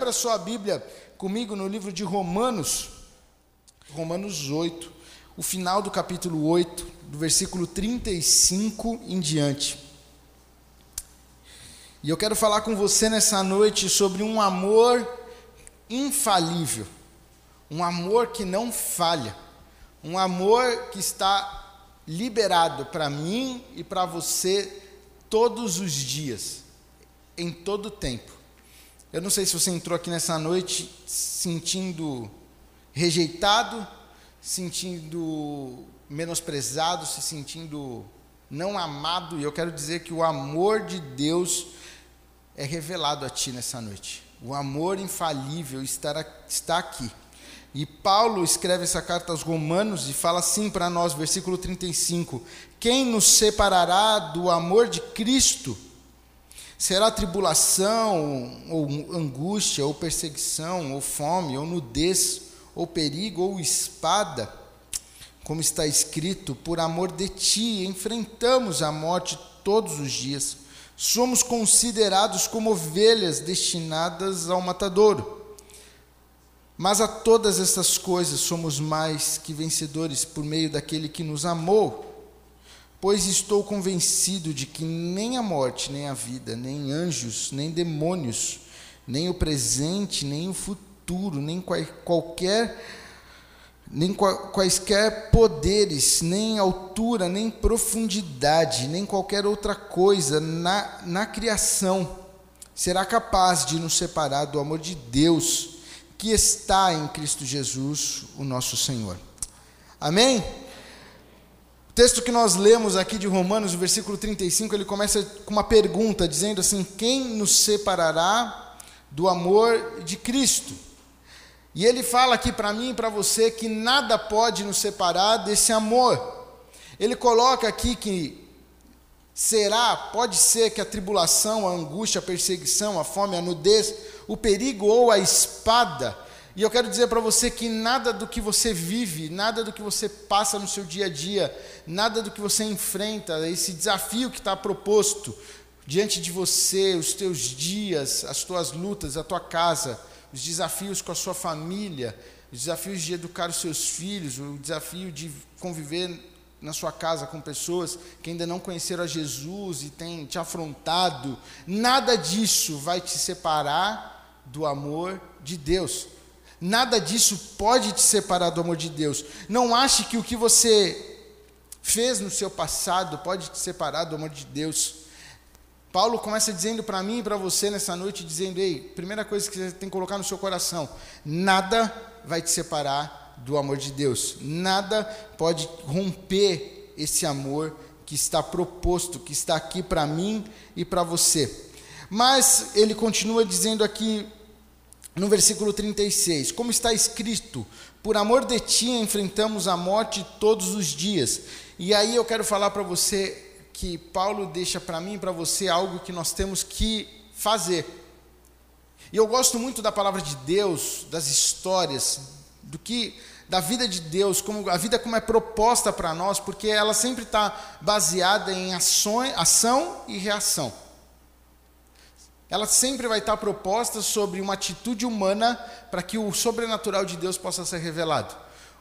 Abra sua Bíblia comigo no livro de Romanos, Romanos 8, o final do capítulo 8, do versículo 35 em diante. E eu quero falar com você nessa noite sobre um amor infalível, um amor que não falha, um amor que está liberado para mim e para você todos os dias, em todo tempo. Eu não sei se você entrou aqui nessa noite sentindo rejeitado, sentindo menosprezado, se sentindo não amado, e eu quero dizer que o amor de Deus é revelado a ti nessa noite. O amor infalível está, aqui. E Paulo escreve essa carta aos Romanos e fala assim para nós, versículo 35: Quem nos separará do amor de Cristo? Será tribulação, ou angústia, ou perseguição, ou fome, ou nudez, ou perigo, ou espada? Como está escrito, por amor de ti enfrentamos a morte todos os dias. Somos considerados como ovelhas destinadas ao matadouro. Mas a todas estas coisas somos mais que vencedores por meio daquele que nos amou Pois estou convencido de que nem a morte, nem a vida, nem anjos, nem demônios, nem o presente, nem o futuro, nem qualquer nem quaisquer poderes, nem altura, nem profundidade, nem qualquer outra coisa na, na criação será capaz de nos separar do amor de Deus que está em Cristo Jesus, o nosso Senhor. Amém? Texto que nós lemos aqui de Romanos, o versículo 35, ele começa com uma pergunta, dizendo assim: Quem nos separará do amor de Cristo? E ele fala aqui para mim e para você que nada pode nos separar desse amor. Ele coloca aqui que será, pode ser que a tribulação, a angústia, a perseguição, a fome, a nudez, o perigo ou a espada e eu quero dizer para você que nada do que você vive, nada do que você passa no seu dia a dia, nada do que você enfrenta, esse desafio que está proposto diante de você, os teus dias, as tuas lutas, a tua casa, os desafios com a sua família, os desafios de educar os seus filhos, o desafio de conviver na sua casa com pessoas que ainda não conheceram a Jesus e têm te afrontado, nada disso vai te separar do amor de Deus. Nada disso pode te separar do amor de Deus. Não ache que o que você fez no seu passado pode te separar do amor de Deus. Paulo começa dizendo para mim e para você nessa noite, dizendo: Ei, primeira coisa que você tem que colocar no seu coração: nada vai te separar do amor de Deus. Nada pode romper esse amor que está proposto, que está aqui para mim e para você. Mas ele continua dizendo aqui no versículo 36, como está escrito: Por amor de ti enfrentamos a morte todos os dias. E aí eu quero falar para você que Paulo deixa para mim e para você algo que nós temos que fazer. E eu gosto muito da palavra de Deus, das histórias, do que da vida de Deus, como a vida como é proposta para nós, porque ela sempre está baseada em ações, ação e reação ela sempre vai estar proposta sobre uma atitude humana para que o sobrenatural de Deus possa ser revelado.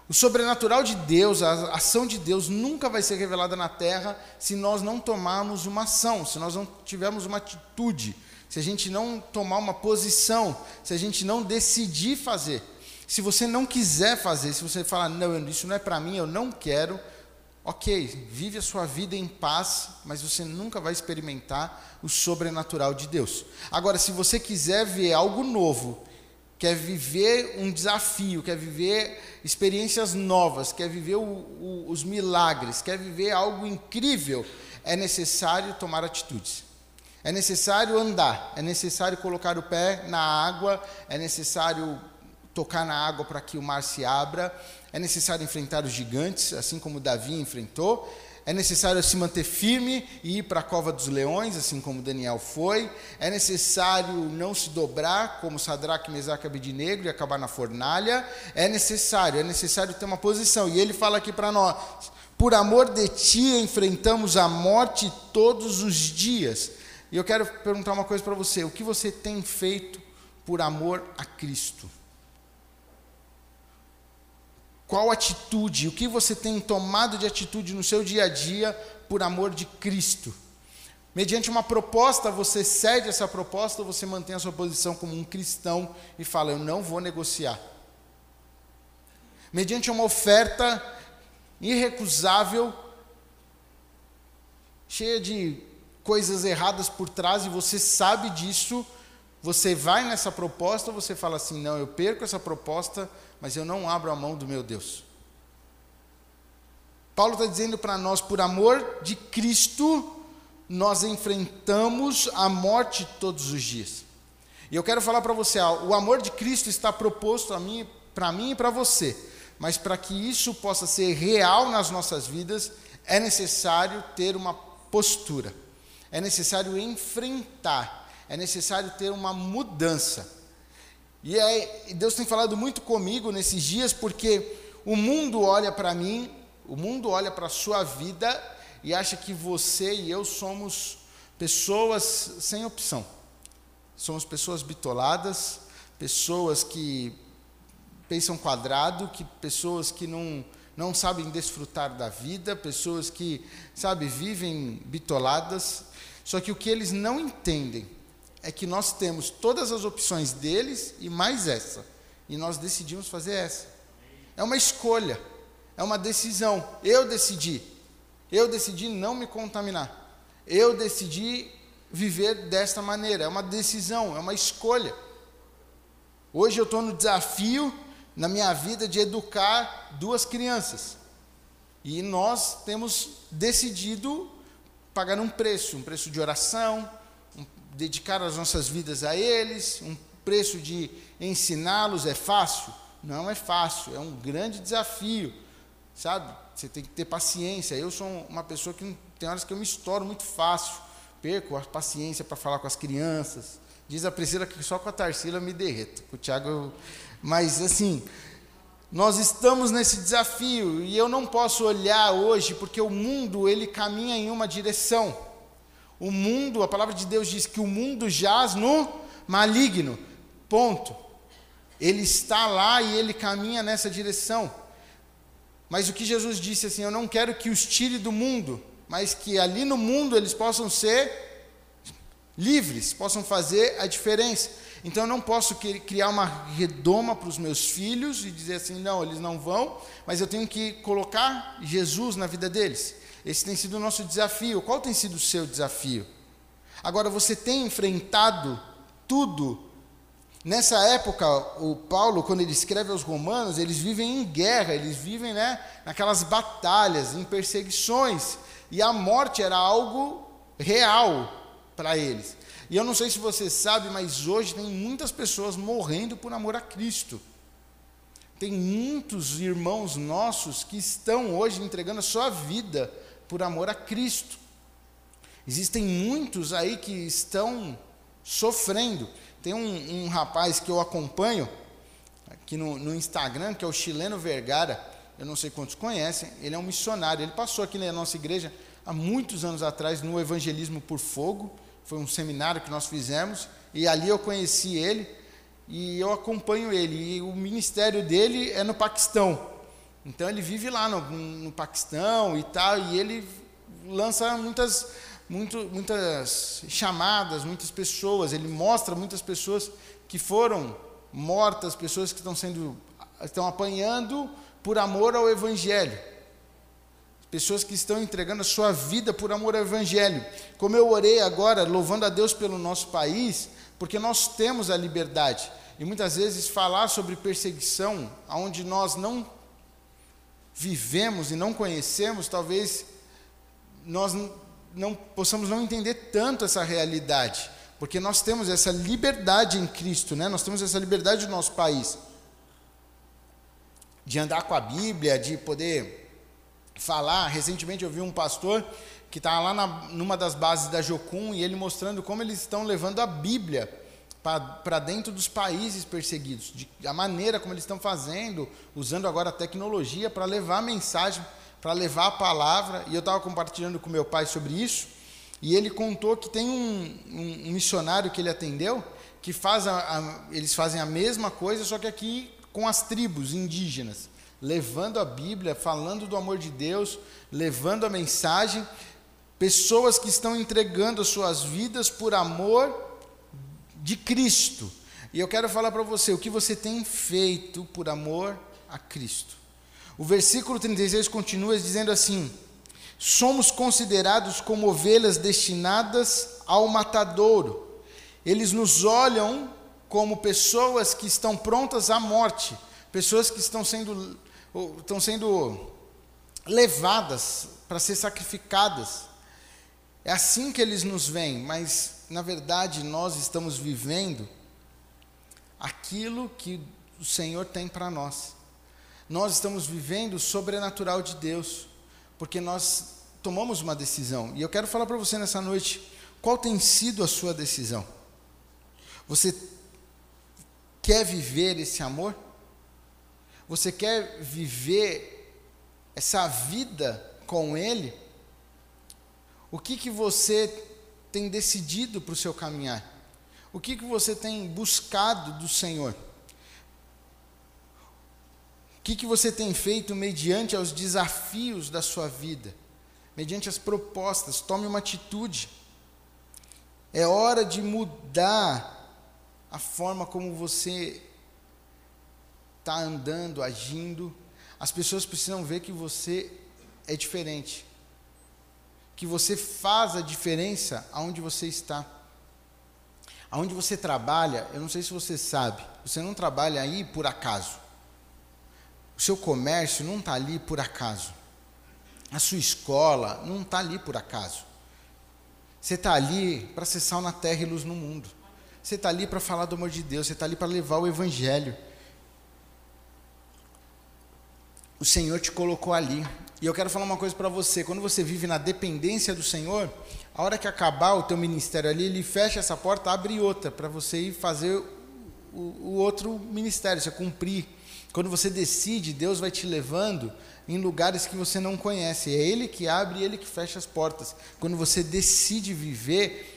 O sobrenatural de Deus, a ação de Deus nunca vai ser revelada na terra se nós não tomarmos uma ação, se nós não tivermos uma atitude, se a gente não tomar uma posição, se a gente não decidir fazer. Se você não quiser fazer, se você falar, não, isso não é para mim, eu não quero, ok, vive a sua vida em paz, mas você nunca vai experimentar o sobrenatural de Deus. Agora, se você quiser ver algo novo, quer viver um desafio, quer viver experiências novas, quer viver o, o, os milagres, quer viver algo incrível, é necessário tomar atitudes. É necessário andar, é necessário colocar o pé na água, é necessário tocar na água para que o mar se abra, é necessário enfrentar os gigantes, assim como Davi enfrentou. É necessário se manter firme e ir para a cova dos leões, assim como Daniel foi. É necessário não se dobrar, como Sadraque, Mesaque e Abednego, e acabar na fornalha. É necessário, é necessário ter uma posição. E ele fala aqui para nós: por amor de ti enfrentamos a morte todos os dias. E eu quero perguntar uma coisa para você: o que você tem feito por amor a Cristo? Qual atitude, o que você tem tomado de atitude no seu dia a dia por amor de Cristo? Mediante uma proposta, você cede essa proposta ou você mantém a sua posição como um cristão e fala: Eu não vou negociar. Mediante uma oferta irrecusável, cheia de coisas erradas por trás e você sabe disso, você vai nessa proposta, você fala assim: Não, eu perco essa proposta, mas eu não abro a mão do meu Deus. Paulo está dizendo para nós, por amor de Cristo, nós enfrentamos a morte todos os dias. E eu quero falar para você, o amor de Cristo está proposto a mim, para mim e para você. Mas para que isso possa ser real nas nossas vidas, é necessário ter uma postura. É necessário enfrentar. É necessário ter uma mudança. E é, Deus tem falado muito comigo nesses dias, porque o mundo olha para mim, o mundo olha para a sua vida e acha que você e eu somos pessoas sem opção. Somos pessoas bitoladas, pessoas que pensam quadrado, que pessoas que não não sabem desfrutar da vida, pessoas que, sabe, vivem bitoladas. Só que o que eles não entendem é que nós temos todas as opções deles e mais essa. E nós decidimos fazer essa. É uma escolha, é uma decisão. Eu decidi. Eu decidi não me contaminar. Eu decidi viver desta maneira. É uma decisão, é uma escolha. Hoje eu estou no desafio na minha vida de educar duas crianças. E nós temos decidido pagar um preço, um preço de oração, dedicar as nossas vidas a eles, um preço de ensiná-los. É fácil? Não é fácil, é um grande desafio, sabe? Você tem que ter paciência. Eu sou uma pessoa que tem horas que eu me estouro muito fácil. Perco a paciência para falar com as crianças. Diz a Priscila que só com a Tarsila eu me derreto. Com o Tiago, eu... mas assim, nós estamos nesse desafio e eu não posso olhar hoje porque o mundo ele caminha em uma direção. O mundo, a palavra de Deus diz que o mundo jaz no maligno. Ponto. Ele está lá e ele caminha nessa direção. Mas o que Jesus disse assim, eu não quero que os tire do mundo, mas que ali no mundo eles possam ser livres, possam fazer a diferença. Então eu não posso criar uma redoma para os meus filhos e dizer assim, não, eles não vão, mas eu tenho que colocar Jesus na vida deles. Esse tem sido o nosso desafio. Qual tem sido o seu desafio? Agora, você tem enfrentado tudo Nessa época, o Paulo, quando ele escreve aos Romanos, eles vivem em guerra, eles vivem né, naquelas batalhas, em perseguições, e a morte era algo real para eles. E eu não sei se você sabe, mas hoje tem muitas pessoas morrendo por amor a Cristo. Tem muitos irmãos nossos que estão hoje entregando a sua vida por amor a Cristo. Existem muitos aí que estão sofrendo. Tem um, um rapaz que eu acompanho aqui no, no, Instagram, que é o chileno Vergara. Eu não sei quantos conhecem. Ele é um missionário. Ele passou aqui na nossa igreja há muitos anos atrás no Evangelismo por Fogo. Foi um seminário que nós fizemos e ali eu conheci ele e eu acompanho ele. E o ministério dele é no Paquistão. Então ele vive lá no, no Paquistão e tal, e ele lança muitas muito, muitas chamadas, muitas pessoas, ele mostra muitas pessoas que foram mortas, pessoas que estão sendo estão apanhando por amor ao evangelho. Pessoas que estão entregando a sua vida por amor ao evangelho. Como eu orei agora, louvando a Deus pelo nosso país, porque nós temos a liberdade. E muitas vezes falar sobre perseguição, onde nós não vivemos e não conhecemos, talvez nós não possamos não entender tanto essa realidade, porque nós temos essa liberdade em Cristo, né? Nós temos essa liberdade no nosso país de andar com a Bíblia, de poder falar. Recentemente eu vi um pastor que está lá na, numa das bases da Jocum e ele mostrando como eles estão levando a Bíblia para dentro dos países perseguidos, de, a maneira como eles estão fazendo, usando agora a tecnologia para levar a mensagem para levar a palavra, e eu estava compartilhando com meu pai sobre isso, e ele contou que tem um, um, um, missionário que ele atendeu, que faz a, a, eles fazem a mesma coisa, só que aqui com as tribos indígenas, levando a Bíblia, falando do amor de Deus, levando a mensagem, pessoas que estão entregando as suas vidas por amor de Cristo. E eu quero falar para você o que você tem feito por amor a Cristo. O versículo 36 continua dizendo assim: Somos considerados como ovelhas destinadas ao matadouro. Eles nos olham como pessoas que estão prontas à morte, pessoas que estão sendo, estão sendo levadas para ser sacrificadas. É assim que eles nos veem, mas na verdade nós estamos vivendo aquilo que o Senhor tem para nós. Nós estamos vivendo o sobrenatural de Deus, porque nós tomamos uma decisão. E eu quero falar para você nessa noite, qual tem sido a sua decisão? Você quer viver esse amor? Você quer viver essa vida com Ele? O que, que você tem decidido para o seu caminhar? O que, que você tem buscado do Senhor? O que, que você tem feito mediante aos desafios da sua vida? Mediante as propostas, tome uma atitude. É hora de mudar a forma como você está andando, agindo. As pessoas precisam ver que você é diferente. Que você faz a diferença aonde você está. Aonde você trabalha, eu não sei se você sabe, você não trabalha aí por acaso. O seu comércio não está ali por acaso. A sua escola não está ali por acaso. Você está ali para ser sal na terra e luz no mundo. Você está ali para falar do amor de Deus, você está ali para levar o Evangelho. O Senhor te colocou ali. E eu quero falar uma coisa para você: quando você vive na dependência do Senhor, a hora que acabar o teu ministério ali, ele fecha essa porta, abre outra para você ir fazer o, o outro ministério, você cumprir. Quando você decide, Deus vai te levando em lugares que você não conhece. É Ele que abre e Ele que fecha as portas. Quando você decide viver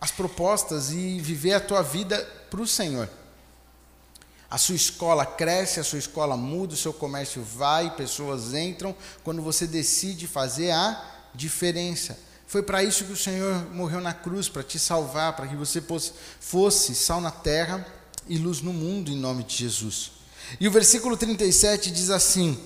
as propostas e viver a tua vida para o Senhor. A sua escola cresce, a sua escola muda, o seu comércio vai, pessoas entram, quando você decide fazer a diferença. Foi para isso que o Senhor morreu na cruz, para te salvar, para que você fosse sal na terra e luz no mundo, em nome de Jesus. E o versículo 37 diz assim: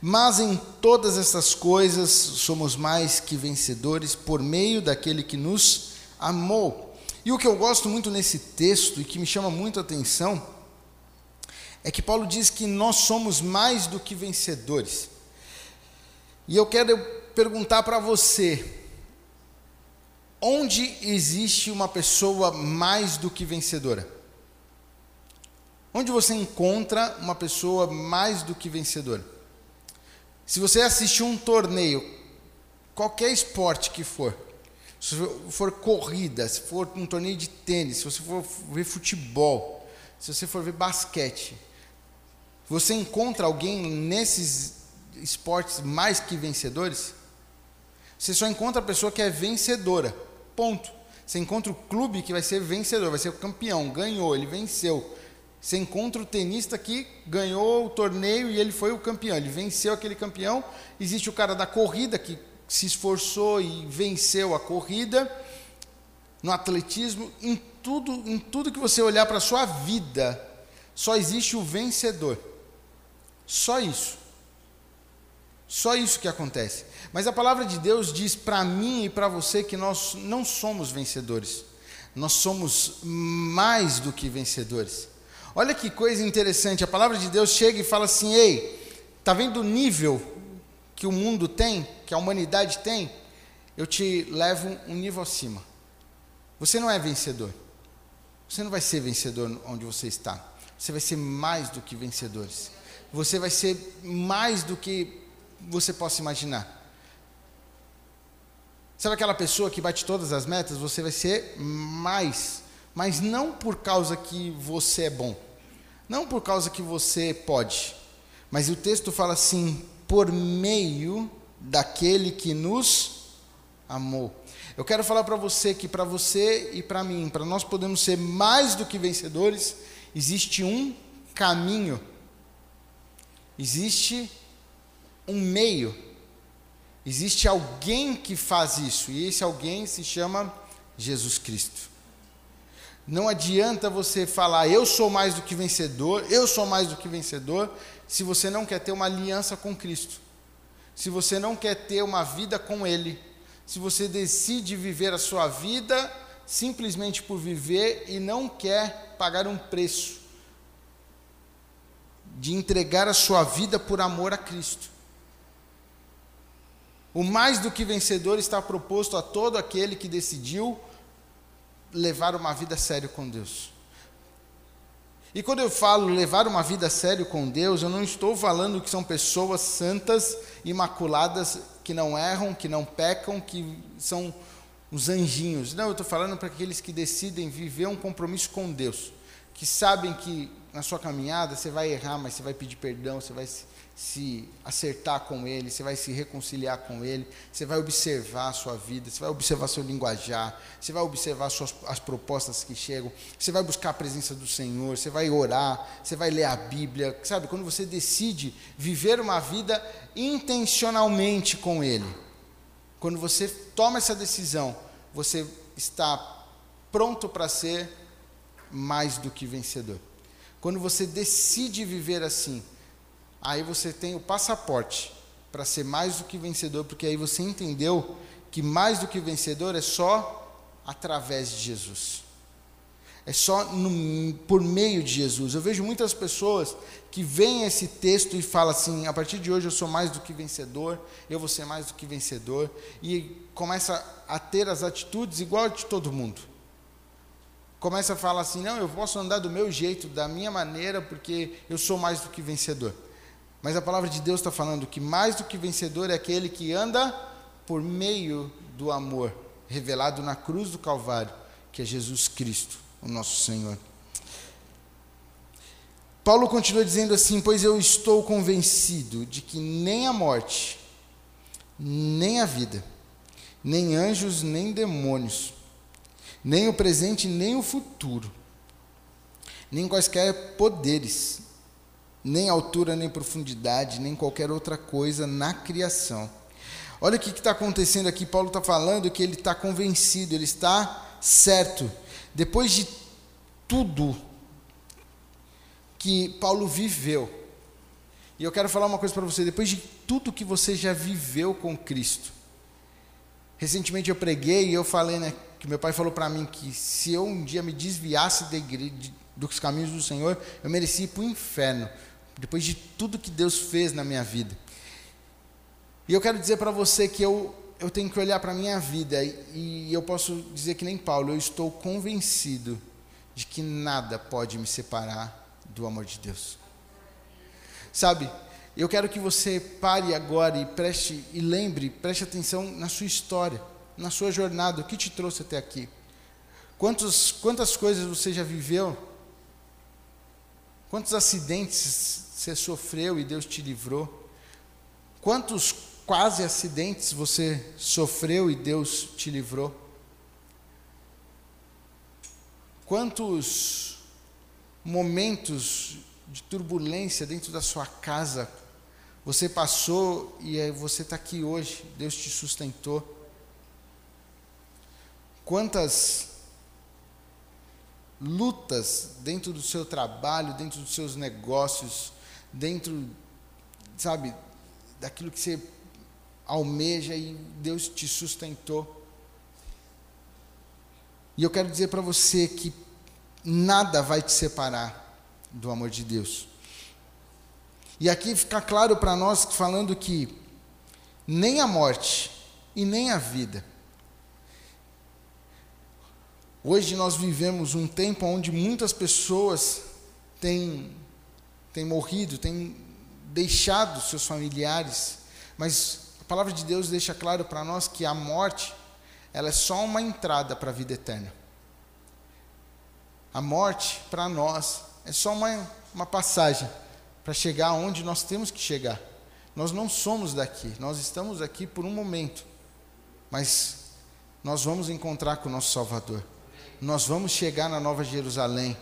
Mas em todas essas coisas somos mais que vencedores por meio daquele que nos amou. E o que eu gosto muito nesse texto e que me chama muito a atenção é que Paulo diz que nós somos mais do que vencedores. E eu quero perguntar para você: onde existe uma pessoa mais do que vencedora? Onde você encontra uma pessoa mais do que vencedora? Se você assistir um torneio, qualquer esporte que for, se for corrida, se for um torneio de tênis, se você for ver futebol, se você for ver basquete, você encontra alguém nesses esportes mais que vencedores? Você só encontra a pessoa que é vencedora. Ponto. Você encontra o clube que vai ser vencedor, vai ser o campeão, ganhou, ele venceu. Você encontra o tenista que ganhou o torneio e ele foi o campeão, ele venceu aquele campeão. Existe o cara da corrida que se esforçou e venceu a corrida, no atletismo, em tudo, em tudo que você olhar para a sua vida, só existe o vencedor. Só isso. Só isso que acontece. Mas a palavra de Deus diz para mim e para você que nós não somos vencedores. Nós somos mais do que vencedores. Olha que coisa interessante. A palavra de Deus chega e fala assim: "Ei, tá vendo o nível que o mundo tem, que a humanidade tem, eu te levo um nível acima. Você não é vencedor. Você não vai ser vencedor onde você está. Você vai ser mais do que vencedores. Você vai ser mais do que você possa imaginar. Sabe aquela pessoa que bate todas as metas? Você vai ser mais. Mas não por causa que você é bom. Não por causa que você pode. Mas o texto fala assim: por meio daquele que nos amou. Eu quero falar para você que para você e para mim, para nós podermos ser mais do que vencedores, existe um caminho, existe um meio, existe alguém que faz isso, e esse alguém se chama Jesus Cristo. Não adianta você falar, eu sou mais do que vencedor, eu sou mais do que vencedor, se você não quer ter uma aliança com Cristo, se você não quer ter uma vida com Ele, se você decide viver a sua vida simplesmente por viver e não quer pagar um preço de entregar a sua vida por amor a Cristo. O mais do que vencedor está proposto a todo aquele que decidiu levar uma vida sério com Deus. E quando eu falo levar uma vida sério com Deus, eu não estou falando que são pessoas santas, imaculadas, que não erram, que não pecam, que são os anjinhos. Não, eu estou falando para aqueles que decidem viver um compromisso com Deus, que sabem que na sua caminhada você vai errar, mas você vai pedir perdão, você vai se, se acertar com Ele, você vai se reconciliar com Ele, você vai observar a sua vida, você vai observar seu linguajar, você vai observar suas, as propostas que chegam, você vai buscar a presença do Senhor, você vai orar, você vai ler a Bíblia, sabe? Quando você decide viver uma vida intencionalmente com Ele, quando você toma essa decisão, você está pronto para ser mais do que vencedor. Quando você decide viver assim, aí você tem o passaporte para ser mais do que vencedor, porque aí você entendeu que mais do que vencedor é só através de Jesus. É só no, por meio de Jesus. Eu vejo muitas pessoas que veem esse texto e falam assim: a partir de hoje eu sou mais do que vencedor, eu vou ser mais do que vencedor, e começa a ter as atitudes igual de todo mundo começa a falar assim: não, eu posso andar do meu jeito, da minha maneira, porque eu sou mais do que vencedor. Mas a palavra de Deus está falando que mais do que vencedor é aquele que anda por meio do amor revelado na cruz do Calvário, que é Jesus Cristo, o nosso Senhor. Paulo continua dizendo assim: Pois eu estou convencido de que nem a morte, nem a vida, nem anjos, nem demônios, nem o presente, nem o futuro, nem quaisquer poderes, nem altura, nem profundidade, nem qualquer outra coisa na criação. Olha o que está acontecendo aqui. Paulo está falando que ele está convencido, ele está certo. Depois de tudo que Paulo viveu, e eu quero falar uma coisa para você: depois de tudo que você já viveu com Cristo, recentemente eu preguei e eu falei, né? Que meu pai falou para mim que se eu um dia me desviasse da igreja, dos caminhos do Senhor, eu merecia ir para o inferno, depois de tudo que Deus fez na minha vida. E eu quero dizer para você que eu, eu tenho que olhar para a minha vida e, e eu posso dizer que nem Paulo, eu estou convencido de que nada pode me separar do amor de Deus. Sabe, eu quero que você pare agora e preste e lembre, preste atenção na sua história na sua jornada, o que te trouxe até aqui? Quantos, quantas coisas você já viveu? Quantos acidentes você sofreu e Deus te livrou? Quantos quase acidentes você sofreu e Deus te livrou? Quantos momentos de turbulência dentro da sua casa você passou e você está aqui hoje, Deus te sustentou? Quantas lutas dentro do seu trabalho, dentro dos seus negócios, dentro, sabe, daquilo que você almeja e Deus te sustentou. E eu quero dizer para você que nada vai te separar do amor de Deus. E aqui fica claro para nós falando que nem a morte e nem a vida Hoje nós vivemos um tempo onde muitas pessoas têm, têm morrido, têm deixado seus familiares, mas a palavra de Deus deixa claro para nós que a morte ela é só uma entrada para a vida eterna. A morte, para nós, é só uma, uma passagem para chegar onde nós temos que chegar. Nós não somos daqui, nós estamos aqui por um momento, mas nós vamos encontrar com o nosso Salvador. Nós vamos chegar na Nova Jerusalém.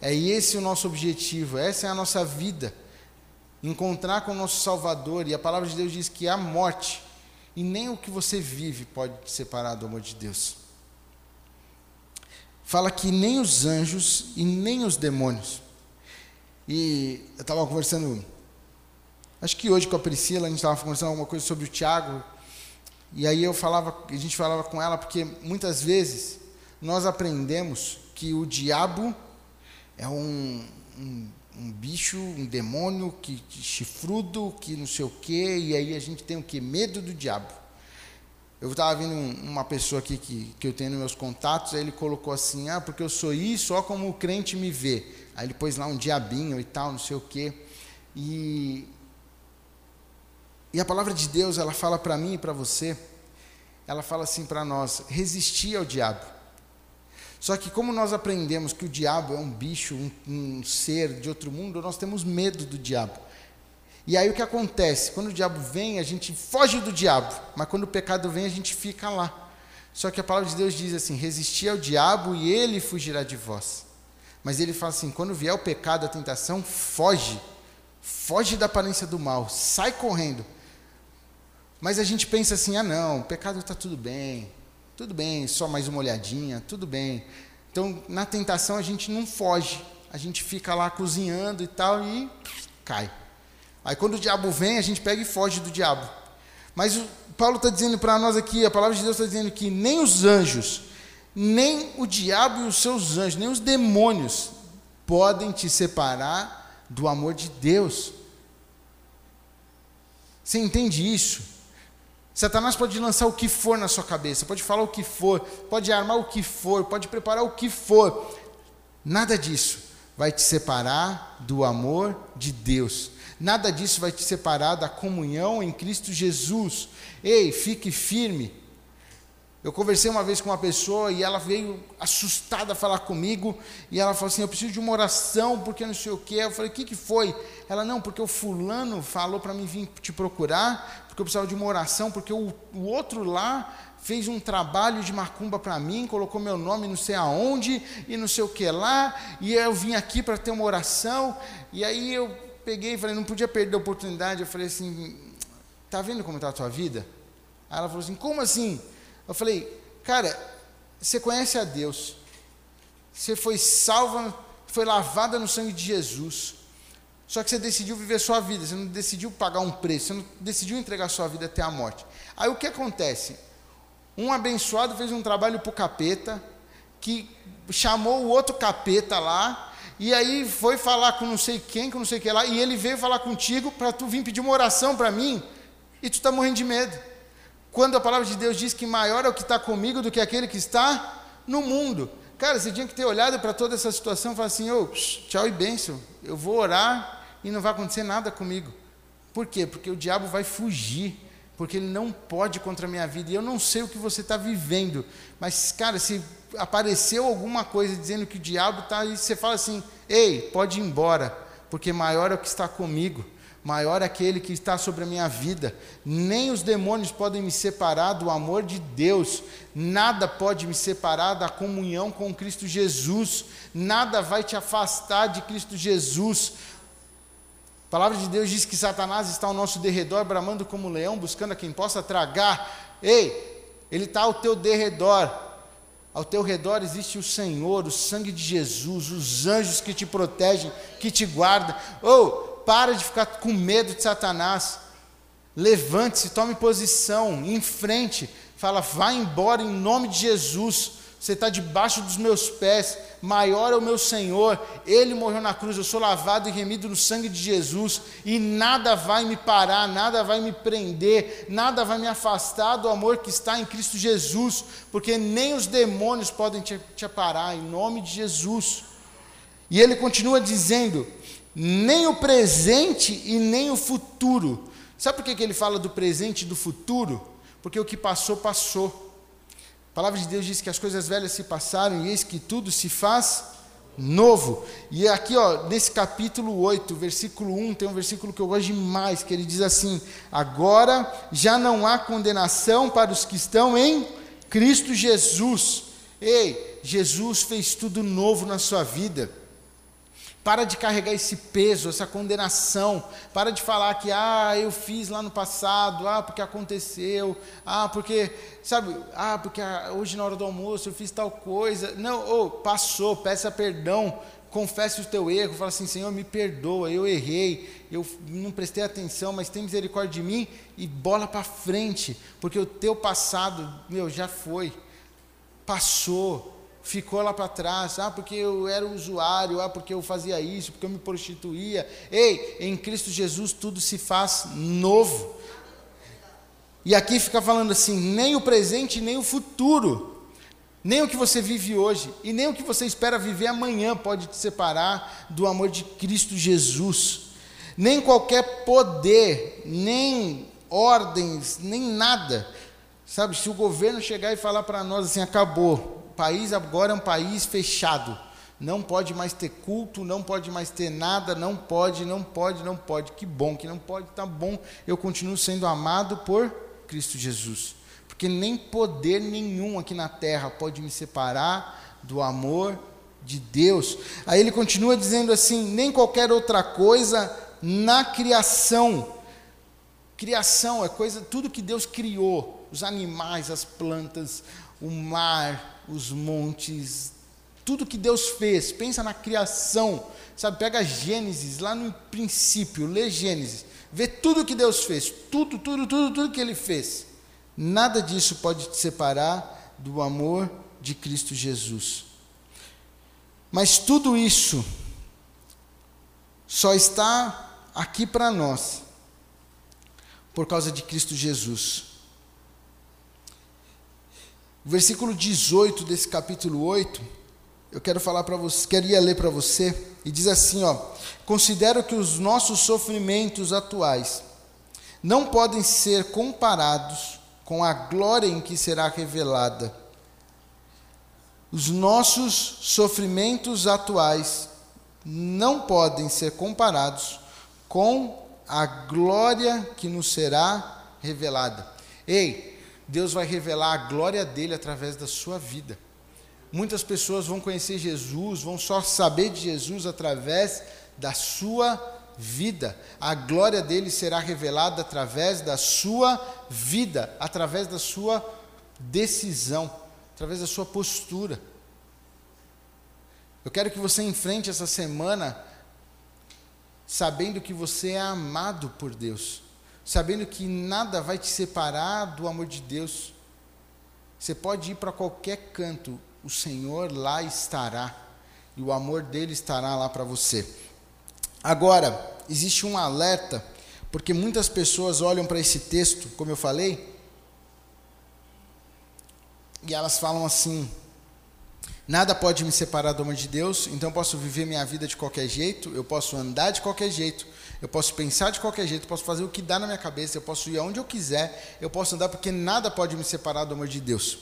É esse o nosso objetivo, essa é a nossa vida. Encontrar com o nosso Salvador. E a palavra de Deus diz que a morte e nem o que você vive pode te separar do amor de Deus. Fala que nem os anjos e nem os demônios. E eu estava conversando, acho que hoje com a Priscila, a gente estava conversando alguma coisa sobre o Tiago. E aí eu falava, a gente falava com ela, porque muitas vezes nós aprendemos que o diabo é um, um, um bicho, um demônio que chifrudo, que não sei o quê, e aí a gente tem o que? Medo do diabo. Eu estava vendo uma pessoa aqui que, que eu tenho nos meus contatos, aí ele colocou assim, ah, porque eu sou isso, ó como o crente me vê. Aí ele pôs lá um diabinho e tal, não sei o quê. E, e a palavra de Deus, ela fala para mim e para você, ela fala assim para nós, resistir ao diabo. Só que como nós aprendemos que o diabo é um bicho, um, um ser de outro mundo, nós temos medo do diabo. E aí o que acontece? Quando o diabo vem, a gente foge do diabo, mas quando o pecado vem, a gente fica lá. Só que a palavra de Deus diz assim: resistir ao diabo e ele fugirá de vós. Mas ele fala assim: quando vier o pecado, a tentação, foge. Foge da aparência do mal, sai correndo. Mas a gente pensa assim: ah, não, o pecado está tudo bem, tudo bem, só mais uma olhadinha, tudo bem. Então, na tentação, a gente não foge, a gente fica lá cozinhando e tal e cai. Aí, quando o diabo vem, a gente pega e foge do diabo. Mas o Paulo está dizendo para nós aqui, a palavra de Deus está dizendo que nem os anjos, nem o diabo e os seus anjos, nem os demônios podem te separar do amor de Deus. Você entende isso? Satanás pode lançar o que for na sua cabeça, pode falar o que for, pode armar o que for, pode preparar o que for. Nada disso vai te separar do amor de Deus. Nada disso vai te separar da comunhão em Cristo Jesus. Ei, fique firme. Eu conversei uma vez com uma pessoa e ela veio assustada falar comigo e ela falou assim: Eu preciso de uma oração porque não sei o que. Eu falei: O que, que foi? Ela: Não, porque o fulano falou para mim vir te procurar, porque eu precisava de uma oração, porque o, o outro lá fez um trabalho de macumba para mim, colocou meu nome não sei aonde e não sei o que lá, e eu vim aqui para ter uma oração. E aí eu peguei e falei: Não podia perder a oportunidade. Eu falei assim: Tá vendo como está a tua vida? Aí ela falou assim: Como assim? Eu falei, cara, você conhece a Deus, você foi salva, foi lavada no sangue de Jesus, só que você decidiu viver sua vida, você não decidiu pagar um preço, você não decidiu entregar sua vida até a morte. Aí o que acontece? Um abençoado fez um trabalho para o capeta, que chamou o outro capeta lá, e aí foi falar com não sei quem, com não sei o que lá, e ele veio falar contigo para tu vir pedir uma oração para mim, e tu está morrendo de medo. Quando a palavra de Deus diz que maior é o que está comigo do que aquele que está no mundo. Cara, você tinha que ter olhado para toda essa situação e falar assim: oh, tchau e bênção, eu vou orar e não vai acontecer nada comigo. Por quê? Porque o diabo vai fugir, porque ele não pode contra a minha vida. E eu não sei o que você está vivendo, mas, cara, se apareceu alguma coisa dizendo que o diabo está aí, você fala assim: ei, pode ir embora, porque maior é o que está comigo maior é aquele que está sobre a minha vida. Nem os demônios podem me separar do amor de Deus, nada pode me separar da comunhão com Cristo Jesus, nada vai te afastar de Cristo Jesus. A palavra de Deus diz que Satanás está ao nosso derredor, bramando como leão, buscando a quem possa tragar. Ei, ele está ao teu derredor. Ao teu redor existe o Senhor, o sangue de Jesus, os anjos que te protegem, que te guardam. Oh, para de ficar com medo de Satanás. Levante-se, tome posição, em frente. Fala, vá embora em nome de Jesus. Você está debaixo dos meus pés. Maior é o meu Senhor. Ele morreu na cruz. Eu sou lavado e remido no sangue de Jesus. E nada vai me parar, nada vai me prender, nada vai me afastar do amor que está em Cristo Jesus. Porque nem os demônios podem te, te parar, em nome de Jesus. E ele continua dizendo: nem o presente e nem o futuro. Sabe por que, que ele fala do presente e do futuro? Porque o que passou, passou. A palavra de Deus diz que as coisas velhas se passaram e eis que tudo se faz novo. E aqui, ó, nesse capítulo 8, versículo 1, tem um versículo que eu gosto demais, que ele diz assim: Agora já não há condenação para os que estão em Cristo Jesus. Ei, Jesus fez tudo novo na sua vida. Para de carregar esse peso, essa condenação. Para de falar que, ah, eu fiz lá no passado, ah, porque aconteceu, ah, porque, sabe, ah, porque hoje na hora do almoço eu fiz tal coisa. Não, oh, passou, peça perdão, confesse o teu erro, fala assim, Senhor, me perdoa, eu errei, eu não prestei atenção, mas tem misericórdia de mim e bola para frente, porque o teu passado, meu, já foi, passou, ficou lá para trás, ah, porque eu era usuário, ah, porque eu fazia isso, porque eu me prostituía. Ei, em Cristo Jesus tudo se faz novo. E aqui fica falando assim: nem o presente, nem o futuro, nem o que você vive hoje, e nem o que você espera viver amanhã pode te separar do amor de Cristo Jesus. Nem qualquer poder, nem ordens, nem nada. Sabe, se o governo chegar e falar para nós assim, acabou, país agora é um país fechado. Não pode mais ter culto, não pode mais ter nada, não pode, não pode, não pode. Que bom que não pode, tá bom. Eu continuo sendo amado por Cristo Jesus. Porque nem poder nenhum aqui na terra pode me separar do amor de Deus. Aí ele continua dizendo assim: nem qualquer outra coisa na criação. Criação é coisa, tudo que Deus criou, os animais, as plantas, o mar, os montes, tudo que Deus fez, pensa na criação, sabe? Pega Gênesis, lá no princípio, lê Gênesis, vê tudo que Deus fez, tudo, tudo, tudo, tudo que Ele fez. Nada disso pode te separar do amor de Cristo Jesus. Mas tudo isso só está aqui para nós por causa de Cristo Jesus. O versículo 18 desse capítulo 8, eu quero falar para você, queria ler para você, e diz assim, ó: Considero que os nossos sofrimentos atuais não podem ser comparados com a glória em que será revelada. Os nossos sofrimentos atuais não podem ser comparados com a glória que nos será revelada. Ei, Deus vai revelar a glória dele através da sua vida. Muitas pessoas vão conhecer Jesus, vão só saber de Jesus através da sua vida. A glória dele será revelada através da sua vida, através da sua decisão, através da sua postura. Eu quero que você enfrente essa semana sabendo que você é amado por Deus sabendo que nada vai te separar do amor de Deus. Você pode ir para qualquer canto, o Senhor lá estará, e o amor dele estará lá para você. Agora, existe um alerta, porque muitas pessoas olham para esse texto, como eu falei, e elas falam assim: Nada pode me separar do amor de Deus, então eu posso viver minha vida de qualquer jeito, eu posso andar de qualquer jeito, eu posso pensar de qualquer jeito, eu posso fazer o que dá na minha cabeça, eu posso ir aonde eu quiser, eu posso andar porque nada pode me separar do amor de Deus.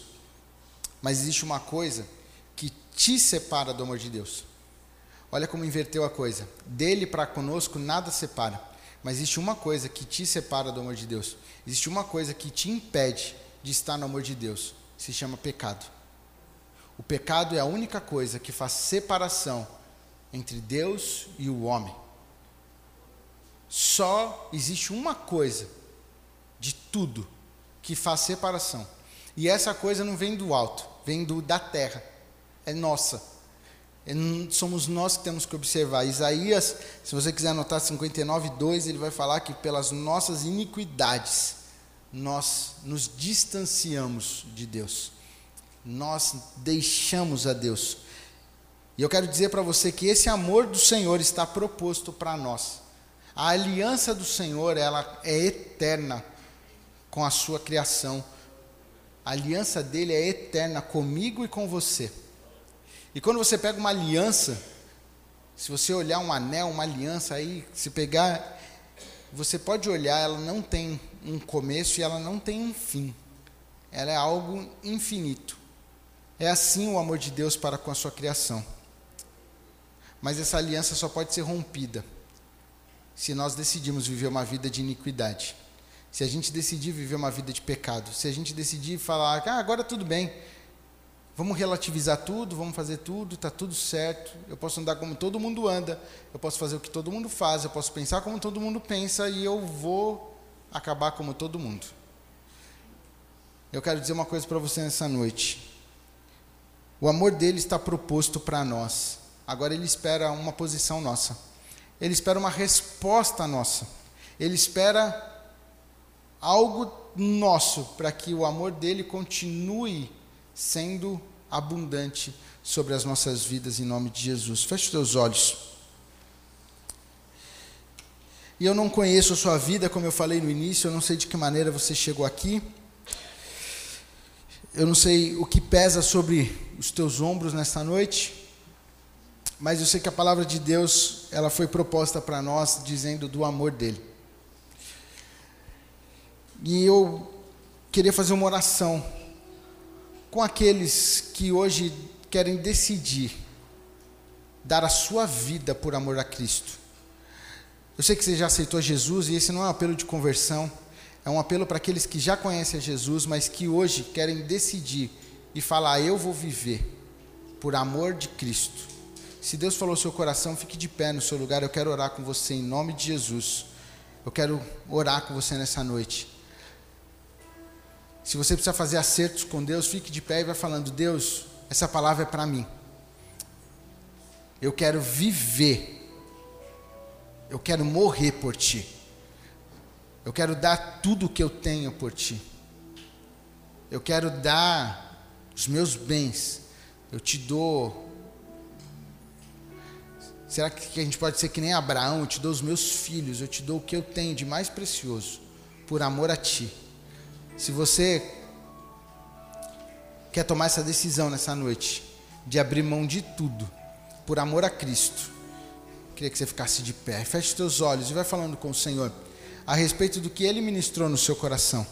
Mas existe uma coisa que te separa do amor de Deus. Olha como inverteu a coisa. Dele para conosco nada separa. Mas existe uma coisa que te separa do amor de Deus. Existe uma coisa que te impede de estar no amor de Deus. Se chama pecado. O pecado é a única coisa que faz separação entre Deus e o homem. Só existe uma coisa de tudo que faz separação. E essa coisa não vem do alto, vem do, da terra. É nossa. É, somos nós que temos que observar. Isaías, se você quiser anotar 59, 2, ele vai falar que pelas nossas iniquidades nós nos distanciamos de Deus nós deixamos a Deus. E eu quero dizer para você que esse amor do Senhor está proposto para nós. A aliança do Senhor, ela é eterna com a sua criação. A aliança dele é eterna comigo e com você. E quando você pega uma aliança, se você olhar um anel, uma aliança aí, se pegar, você pode olhar, ela não tem um começo e ela não tem um fim. Ela é algo infinito. É assim o amor de Deus para com a sua criação. Mas essa aliança só pode ser rompida se nós decidirmos viver uma vida de iniquidade. Se a gente decidir viver uma vida de pecado, se a gente decidir falar, ah, agora tudo bem, vamos relativizar tudo, vamos fazer tudo, está tudo certo, eu posso andar como todo mundo anda, eu posso fazer o que todo mundo faz, eu posso pensar como todo mundo pensa e eu vou acabar como todo mundo. Eu quero dizer uma coisa para você nessa noite. O amor dele está proposto para nós. Agora ele espera uma posição nossa. Ele espera uma resposta nossa. Ele espera algo nosso para que o amor dele continue sendo abundante sobre as nossas vidas em nome de Jesus. Feche os teus olhos. E eu não conheço a sua vida, como eu falei no início, eu não sei de que maneira você chegou aqui. Eu não sei o que pesa sobre os teus ombros nesta noite, mas eu sei que a palavra de Deus, ela foi proposta para nós dizendo do amor dele. E eu queria fazer uma oração com aqueles que hoje querem decidir dar a sua vida por amor a Cristo. Eu sei que você já aceitou Jesus e esse não é um apelo de conversão, é um apelo para aqueles que já conhecem a Jesus, mas que hoje querem decidir e falar: Eu vou viver por amor de Cristo. Se Deus falou seu coração, fique de pé no seu lugar. Eu quero orar com você em nome de Jesus. Eu quero orar com você nessa noite. Se você precisa fazer acertos com Deus, fique de pé e vai falando: Deus, essa palavra é para mim. Eu quero viver. Eu quero morrer por ti. Eu quero dar tudo o que eu tenho por ti. Eu quero dar os meus bens. Eu te dou. Será que a gente pode ser que nem Abraão? Eu te dou os meus filhos. Eu te dou o que eu tenho de mais precioso. Por amor a ti. Se você quer tomar essa decisão nessa noite, de abrir mão de tudo, por amor a Cristo, queria que você ficasse de pé. Feche os teus olhos e vai falando com o Senhor a respeito do que ele ministrou no seu coração.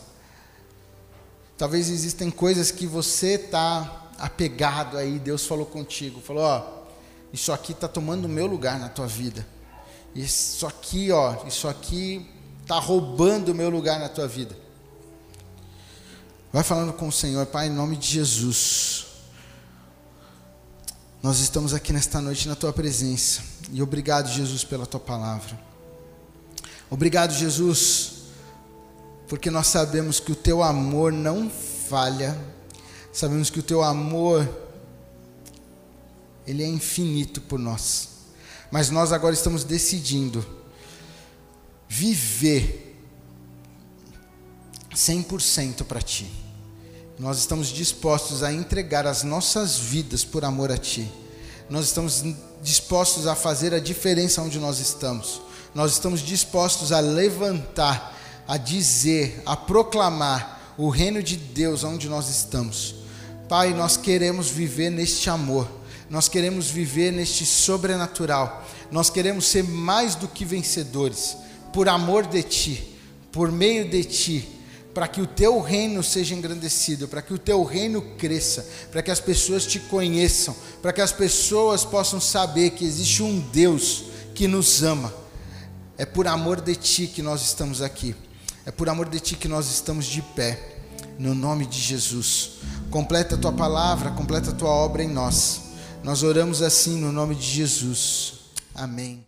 Talvez existem coisas que você está apegado aí, Deus falou contigo, falou, ó, isso aqui está tomando o meu lugar na tua vida. Isso aqui, ó, isso aqui está roubando o meu lugar na tua vida. Vai falando com o Senhor, Pai, em nome de Jesus. Nós estamos aqui nesta noite na tua presença. E obrigado, Jesus, pela tua palavra. Obrigado, Jesus, porque nós sabemos que o teu amor não falha, sabemos que o teu amor, ele é infinito por nós, mas nós agora estamos decidindo viver 100% para Ti. Nós estamos dispostos a entregar as nossas vidas por amor a Ti. Nós estamos dispostos a fazer a diferença onde nós estamos nós estamos dispostos a levantar, a dizer, a proclamar o reino de Deus onde nós estamos. Pai, nós queremos viver neste amor, nós queremos viver neste sobrenatural, nós queremos ser mais do que vencedores, por amor de Ti, por meio de Ti, para que o Teu reino seja engrandecido, para que o Teu reino cresça, para que as pessoas te conheçam, para que as pessoas possam saber que existe um Deus que nos ama é por amor de Ti que nós estamos aqui. É por amor de Ti que nós estamos de pé. No nome de Jesus. Completa a Tua palavra, completa a Tua obra em nós. Nós oramos assim no nome de Jesus. Amém.